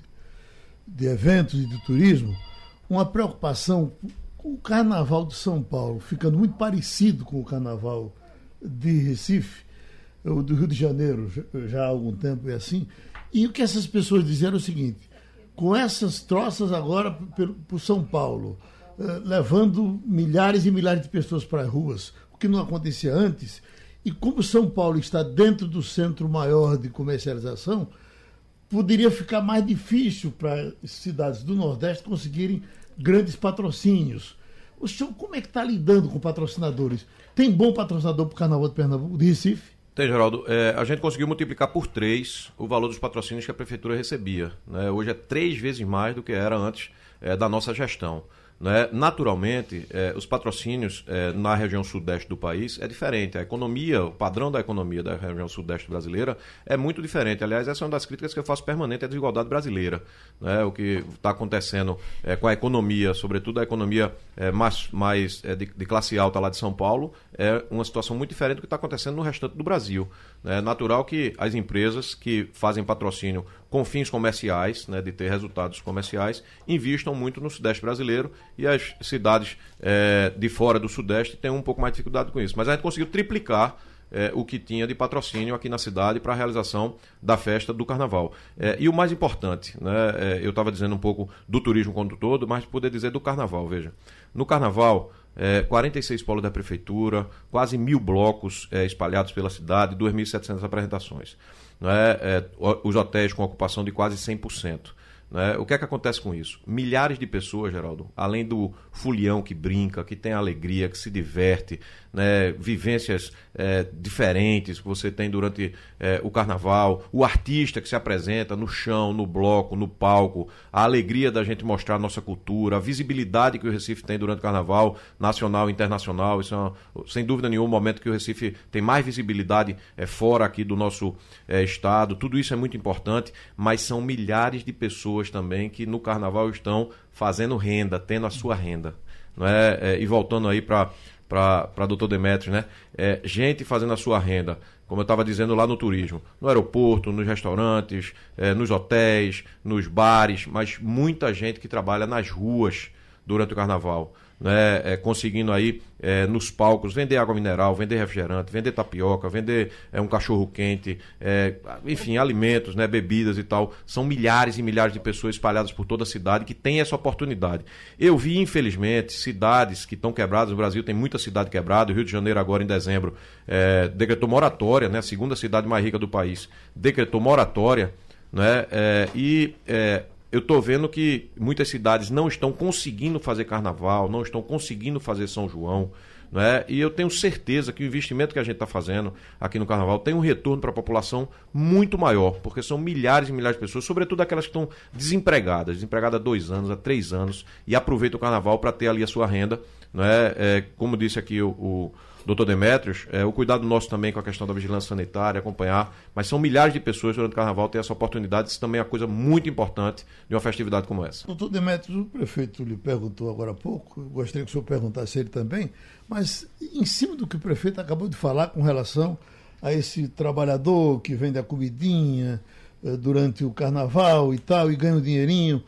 de eventos e de turismo uma preocupação com o Carnaval de São Paulo, ficando muito parecido com o Carnaval de Recife, ou do Rio de Janeiro, já há algum tempo é assim. E o que essas pessoas disseram é o seguinte: com essas troças agora para São Paulo, eh, levando milhares e milhares de pessoas para as ruas, o que não acontecia antes, e como São Paulo está dentro do centro maior de comercialização, poderia ficar mais difícil para cidades do Nordeste conseguirem grandes patrocínios. O senhor, como é que está lidando com patrocinadores? Tem bom patrocinador para o Carnaval de Pernambuco, de Recife? Tem, Geraldo. É, a gente conseguiu multiplicar por três o valor dos patrocínios que a prefeitura recebia. Né? Hoje é três vezes mais do que era antes é, da nossa gestão. Né? Naturalmente, eh, os patrocínios eh, na região sudeste do país é diferente. A economia, o padrão da economia da região sudeste brasileira é muito diferente. Aliás, essa é uma das críticas que eu faço permanente à desigualdade brasileira. Né? O que está acontecendo eh, com a economia, sobretudo a economia mais, mais de, de, classe alta lá de São Paulo, é uma situação muito diferente do que está acontecendo no restante do Brasil. É natural que as empresas que fazem patrocínio com fins comerciais, né, de ter resultados comerciais, investam muito no Sudeste brasileiro e as cidades é, de fora do Sudeste têm um pouco mais de dificuldade com isso. Mas a gente conseguiu triplicar é, o que tinha de patrocínio aqui na cidade para a realização da festa do carnaval. É, e o mais importante, né, é, eu estava dizendo um pouco do turismo como todo, mas poder dizer do carnaval, veja. No carnaval, é, 46 polos da prefeitura, quase mil blocos é, espalhados pela cidade, 2.700 apresentações. Né, é, os hotéis com ocupação de quase 100%. Né? O que é que acontece com isso? Milhares de pessoas, Geraldo, além do fulião que brinca, que tem alegria, que se diverte, né? vivências é, diferentes que você tem durante é, o carnaval, o artista que se apresenta no chão, no bloco, no palco, a alegria da gente mostrar a nossa cultura, a visibilidade que o Recife tem durante o carnaval, nacional e internacional. Isso é, uma, sem dúvida nenhuma, um momento que o Recife tem mais visibilidade é, fora aqui do nosso é, estado. Tudo isso é muito importante, mas são milhares de pessoas também que no carnaval estão fazendo renda, tendo a sua renda. É? é e voltando aí para para doutor Demetrios, né? É, gente fazendo a sua renda, como eu estava dizendo lá no turismo, no aeroporto, nos restaurantes, é, nos hotéis, nos bares, mas muita gente que trabalha nas ruas durante o carnaval né, é, conseguindo aí é, nos palcos vender água mineral, vender refrigerante, vender tapioca, vender é, um cachorro quente, é, enfim, alimentos, né, bebidas e tal. São milhares e milhares de pessoas espalhadas por toda a cidade que têm essa oportunidade. Eu vi, infelizmente, cidades que estão quebradas. No Brasil tem muita cidade quebrada. O Rio de Janeiro, agora em dezembro, é, decretou moratória, né, a segunda cidade mais rica do país, decretou moratória. Né, é, e eu estou vendo que muitas cidades não estão conseguindo fazer carnaval, não estão conseguindo fazer São João. Né? E eu tenho certeza que o investimento que a gente está fazendo aqui no Carnaval tem um retorno para a população muito maior, porque são milhares e milhares de pessoas, sobretudo aquelas que estão desempregadas, desempregadas há dois anos, há três anos, e aproveitam o Carnaval para ter ali a sua renda. Né? É, como disse aqui o, o doutor Demetrios, é, o cuidado nosso também com a questão da vigilância sanitária, acompanhar, mas são milhares de pessoas durante o carnaval ter essa oportunidade, isso também é uma coisa muito importante de uma festividade como essa. Doutor Demetrios, o prefeito lhe perguntou agora há pouco, gostaria que o senhor perguntasse ele também, mas em cima do que o prefeito acabou de falar com relação a esse trabalhador que vende a comidinha eh, durante o carnaval e tal, e ganha um dinheirinho,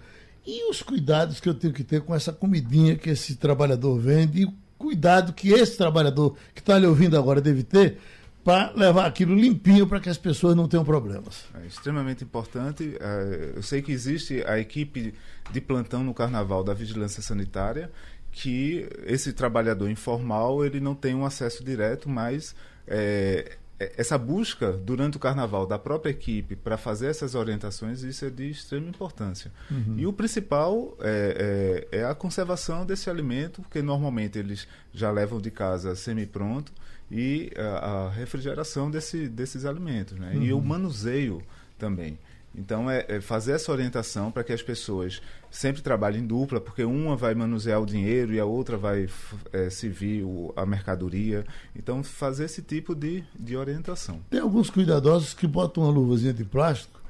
e os cuidados que eu tenho que ter com essa comidinha que esse trabalhador vende, e cuidado que esse trabalhador que está lhe ouvindo agora deve ter para levar aquilo limpinho para que as pessoas não tenham problemas. É extremamente importante. É, eu sei que existe a equipe de plantão no Carnaval da Vigilância Sanitária, que esse trabalhador informal ele não tem um acesso direto, mas é, é, essa busca durante o carnaval da própria equipe para fazer essas orientações, isso é de extrema importância. Uhum. E o principal é, é, é, a conservação desse alimento, porque normalmente eles já levam de casa semi-pronto, e a, a, refrigeração desse, desses alimentos. Né? Uhum. E o uhum. manuseio também. Então, é, é fazer essa orientação para que as pessoas sempre trabalhem em dupla, porque uma vai manusear o dinheiro e a outra vai é, servir o, a mercadoria. Então, fazer esse tipo de, de orientação. Tem alguns cuidadosos que botam uma luvazinha de plástico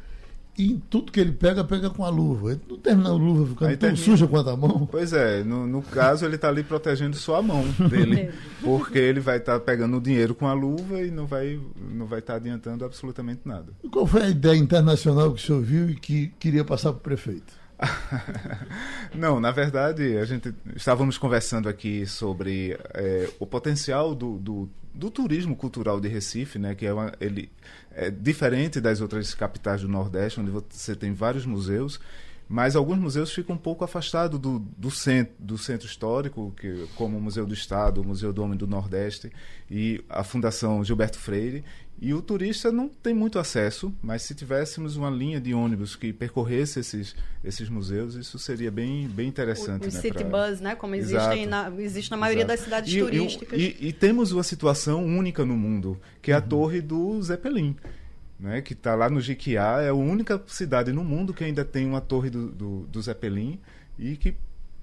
e tudo que ele pega, pega com a luva. Ele não termina a luva ficando Aí tão termina. suja quanto a mão. Pois é, no, no caso ele está ali protegendo só a mão dele. porque ele vai estar tá pegando o dinheiro com a luva e não vai não vai estar tá adiantando absolutamente nada. E qual foi a ideia internacional que o senhor viu e que queria passar para o prefeito? *laughs* Não, na verdade, a gente estávamos conversando aqui sobre é, o potencial do, do, do, turismo cultural de Recife, né, que é, uma, ele, é diferente das outras capitais do Nordeste, onde você tem vários museus, mas alguns museus ficam um pouco afastados do, do, centro, do centro histórico, que, como o Museu do Estado, o Museu do Homem do Nordeste e a Fundação Gilberto Freire. E o turista não tem muito acesso, mas se tivéssemos uma linha de ônibus que percorresse esses, esses museus, isso seria bem, bem interessante. O, o né, City pra... Bus, né? como existe na, existe na maioria Exato. das cidades e, turísticas. E, e, e, temos uma situação única no mundo, que é a uhum. torre do Zeppelin né, que está lá no Jiquiá, é a única cidade no mundo que ainda tem uma torre do, do, do Zeppelin e que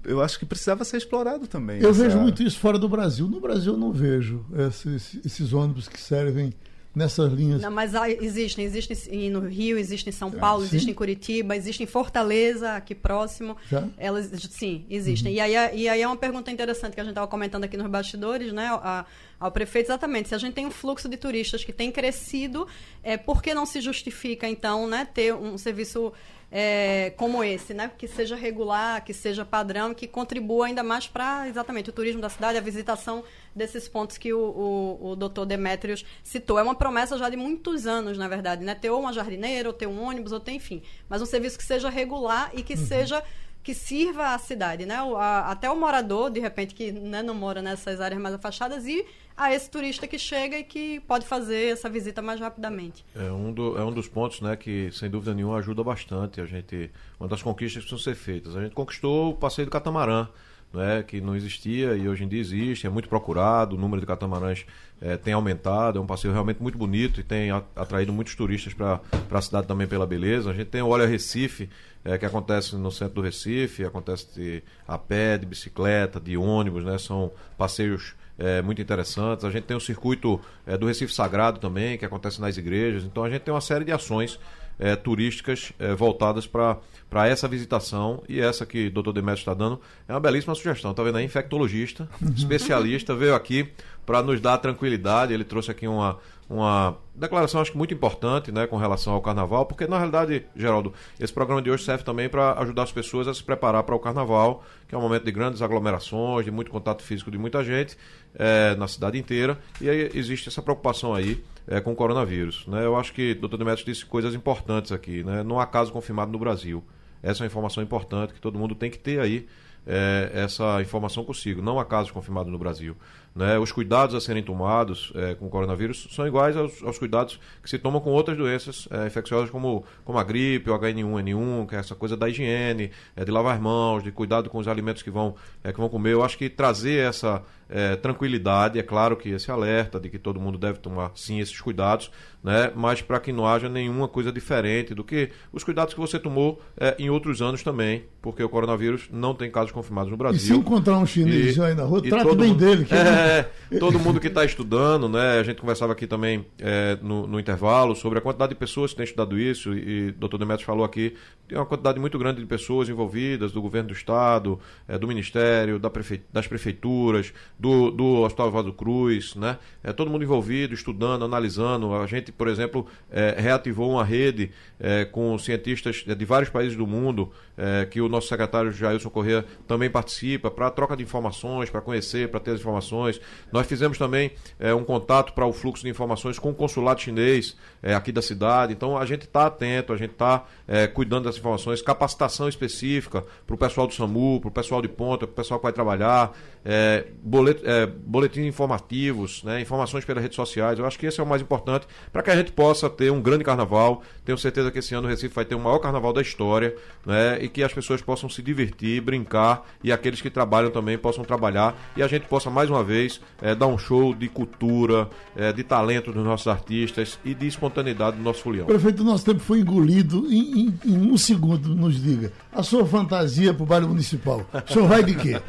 eu acho que precisava ser explorado também. Eu essa... vejo muito isso fora do Brasil. No Brasil eu não vejo esses, esses ônibus que servem nessas linhas. Não, mas existem, existem no Rio, existem em São Paulo, sim. existem em Curitiba, existem em Fortaleza, aqui próximo. Já? Elas, sim, existem. Uhum. E, aí, e aí é uma pergunta interessante que a gente estava comentando aqui nos bastidores, né? A, ao prefeito, exatamente. Se a gente tem um fluxo de turistas que tem crescido, é, por que não se justifica, então, né, ter um serviço é, como esse, né? Que seja regular, que seja padrão, que contribua ainda mais para exatamente o turismo da cidade, a visitação desses pontos que o, o, o doutor Demétrios citou. É uma promessa já de muitos anos, na verdade, né? Ter ou uma jardineira, ou ter um ônibus, ou ter, enfim. Mas um serviço que seja regular e que uhum. seja que sirva à cidade, né? O, a, até o morador, de repente, que né, não mora nessas áreas mais afastadas, e a esse turista que chega e que pode fazer essa visita mais rapidamente. É um, do, é um dos pontos né, que, sem dúvida nenhuma, ajuda bastante a gente. Uma das conquistas que precisam ser feitas. A gente conquistou o passeio do catamarã. Né, que não existia e hoje em dia existe, é muito procurado, o número de catamarãs é, tem aumentado, é um passeio realmente muito bonito e tem atraído muitos turistas para a cidade também pela beleza. A gente tem o Olha Recife, é, que acontece no centro do Recife, acontece de, a pé, de bicicleta, de ônibus, né, são passeios é, muito interessantes. A gente tem o circuito é, do Recife Sagrado também, que acontece nas igrejas. Então a gente tem uma série de ações é, turísticas é, voltadas para essa visitação. E essa que o doutor Demetrio está dando é uma belíssima sugestão. Está vendo aí? Infectologista, *laughs* especialista, veio aqui para nos dar tranquilidade. Ele trouxe aqui uma, uma declaração, acho que muito importante, né, com relação ao carnaval, porque na realidade, Geraldo, esse programa de hoje serve também para ajudar as pessoas a se preparar para o carnaval, que é um momento de grandes aglomerações, de muito contato físico de muita gente é, na cidade inteira, e aí existe essa preocupação aí é, com o coronavírus. Né? Eu acho que o Dr. Demetrios disse coisas importantes aqui, né? não há caso confirmado no Brasil. Essa é uma informação importante que todo mundo tem que ter aí é, essa informação consigo. Não há casos confirmados no Brasil. Né? Os cuidados a serem tomados é, com o coronavírus são iguais aos, aos, cuidados que se tomam com outras doenças é, infecciosas, como, como a gripe, o HN1N1, que é essa coisa da higiene, é, de lavar as mãos, de cuidado com os alimentos que vão, é, que vão comer. Eu acho que trazer essa é, tranquilidade, é claro que esse alerta de que todo mundo deve tomar sim esses cuidados, né? mas para que não haja nenhuma coisa diferente do que os cuidados que você tomou é, em outros anos também, porque o coronavírus não tem casos confirmados no Brasil. E se encontrar um chinês e, aí na rua, trate bem mundo, dele. Que é, todo mundo que está estudando, né? a gente conversava aqui também é, no, no, intervalo sobre a quantidade de pessoas que têm estudado isso, e, e o doutor Demetrios falou aqui, tem uma quantidade muito grande de pessoas envolvidas, do governo do Estado, é, do Ministério, da prefe... das prefeituras, do, do Hospital Vado Cruz, né? É, todo mundo envolvido, estudando, analisando. A gente, por exemplo, é, reativou uma rede é, com cientistas de vários países do mundo, é, que o nosso secretário Jailson Corrêa também participa, para troca de informações, para conhecer, para ter as informações. Nós fizemos também é, um contato para o fluxo de informações com o consulado chinês é, aqui da cidade. Então a gente está atento, a gente está é, cuidando das informações, capacitação específica para o pessoal do SAMU, para o pessoal de ponta, para o pessoal que vai trabalhar, é, bolet, é, boletins informativos, né, informações pelas redes sociais. Eu acho que esse é o mais importante para que a gente possa ter um grande carnaval. Tenho certeza que esse ano o Recife vai ter o maior carnaval da história né, e que as pessoas possam se divertir, brincar e aqueles que trabalham também possam trabalhar e a gente possa mais uma vez é, dar um show de cultura, é, de talento dos nossos artistas e de espontaneidade do nosso folião. Prefeito, o nosso tempo foi engolido em, em, em um segundo, nos diga. A sua fantasia para o baile municipal, o senhor vai de quê?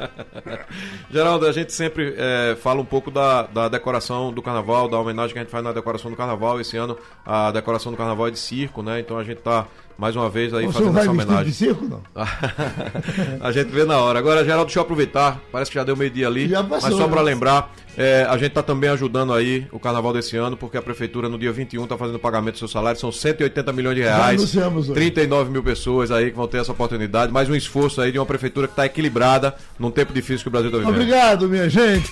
*laughs* Geraldo, a gente sempre é, fala um pouco da, da decoração do carnaval, da homenagem que a gente faz na decoração do carnaval. Esse ano a decoração do carnaval é de circo, né? Então a gente está mais uma vez aí o fazendo essa homenagem. De circo, não? *laughs* a gente vê na hora. Agora, Geraldo, deixa eu aproveitar. Parece que já deu meio-dia ali. Já passou, mas só para lembrar, é, a gente está também ajudando aí o carnaval desse ano, porque a prefeitura no dia 21 está fazendo o pagamento do seu salário. São 180 milhões de reais. anunciamos hoje. 39 mil pessoas aí que vão ter essa oportunidade. Mais um esforço aí de uma prefeitura que está equilibrada num tempo difícil que o Brasil está vivendo. Obrigado, minha gente.